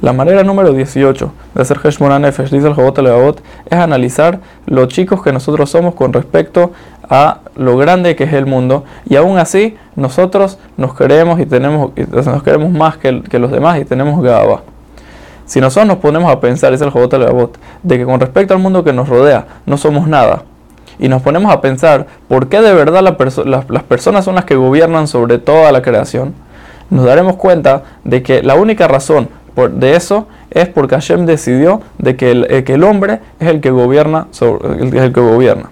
La manera número 18 de hacer Heshbon Nefesh, dice el Jabot Levavot, es analizar lo chicos que nosotros somos con respecto a lo grande que es el mundo. Y aún así nosotros nos queremos y tenemos nos queremos más que, los demás y tenemos Gaba. Si nosotros nos ponemos a pensar, dice el Jabot Levavot, de que con respecto al mundo que nos rodea no somos nada. Y nos ponemos a pensar por qué de verdad las personas son las que gobiernan sobre toda la creación, nos daremos cuenta de que la única razón de eso es porque Hashem decidió de que el, eh, hombre es el que gobierna el, que gobierna.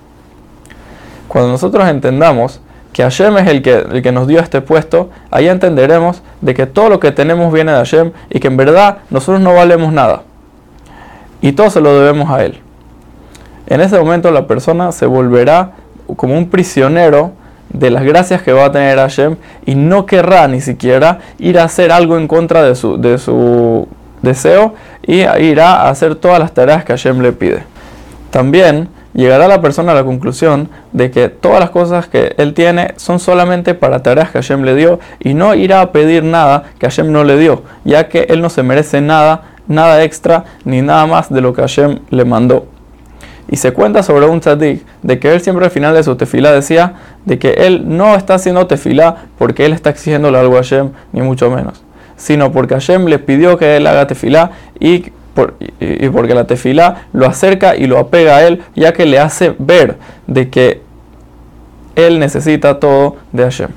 Cuando nosotros entendamos que Hashem es el que, el que nos dio este puesto, ahí entenderemos de que todo lo que tenemos viene de Hashem y que en verdad nosotros no valemos nada. Y todo se lo debemos a Él. En ese momento la persona se volverá como un prisionero de las gracias que va a tener Hashem y no querrá ni siquiera ir a hacer algo en contra de su, de su deseo y irá a hacer todas las tareas que Hashem le pide. También llegará la persona a la conclusión de que todas las cosas que él tiene son solamente para tareas que Hashem le dio y no irá a pedir nada que Hashem no le dio, ya que él no se merece nada, nada extra ni nada más de lo que Hashem le mandó. Y se cuenta sobre un tzadik de que él siempre al final de su tefilá decía de que él no está haciendo tefilá porque él está exigiéndole algo a Hashem, ni mucho menos, sino porque Hashem le pidió que él haga tefilá y, y porque la tefilá lo acerca y lo apega a él, ya que le hace ver de que él necesita todo de Hashem.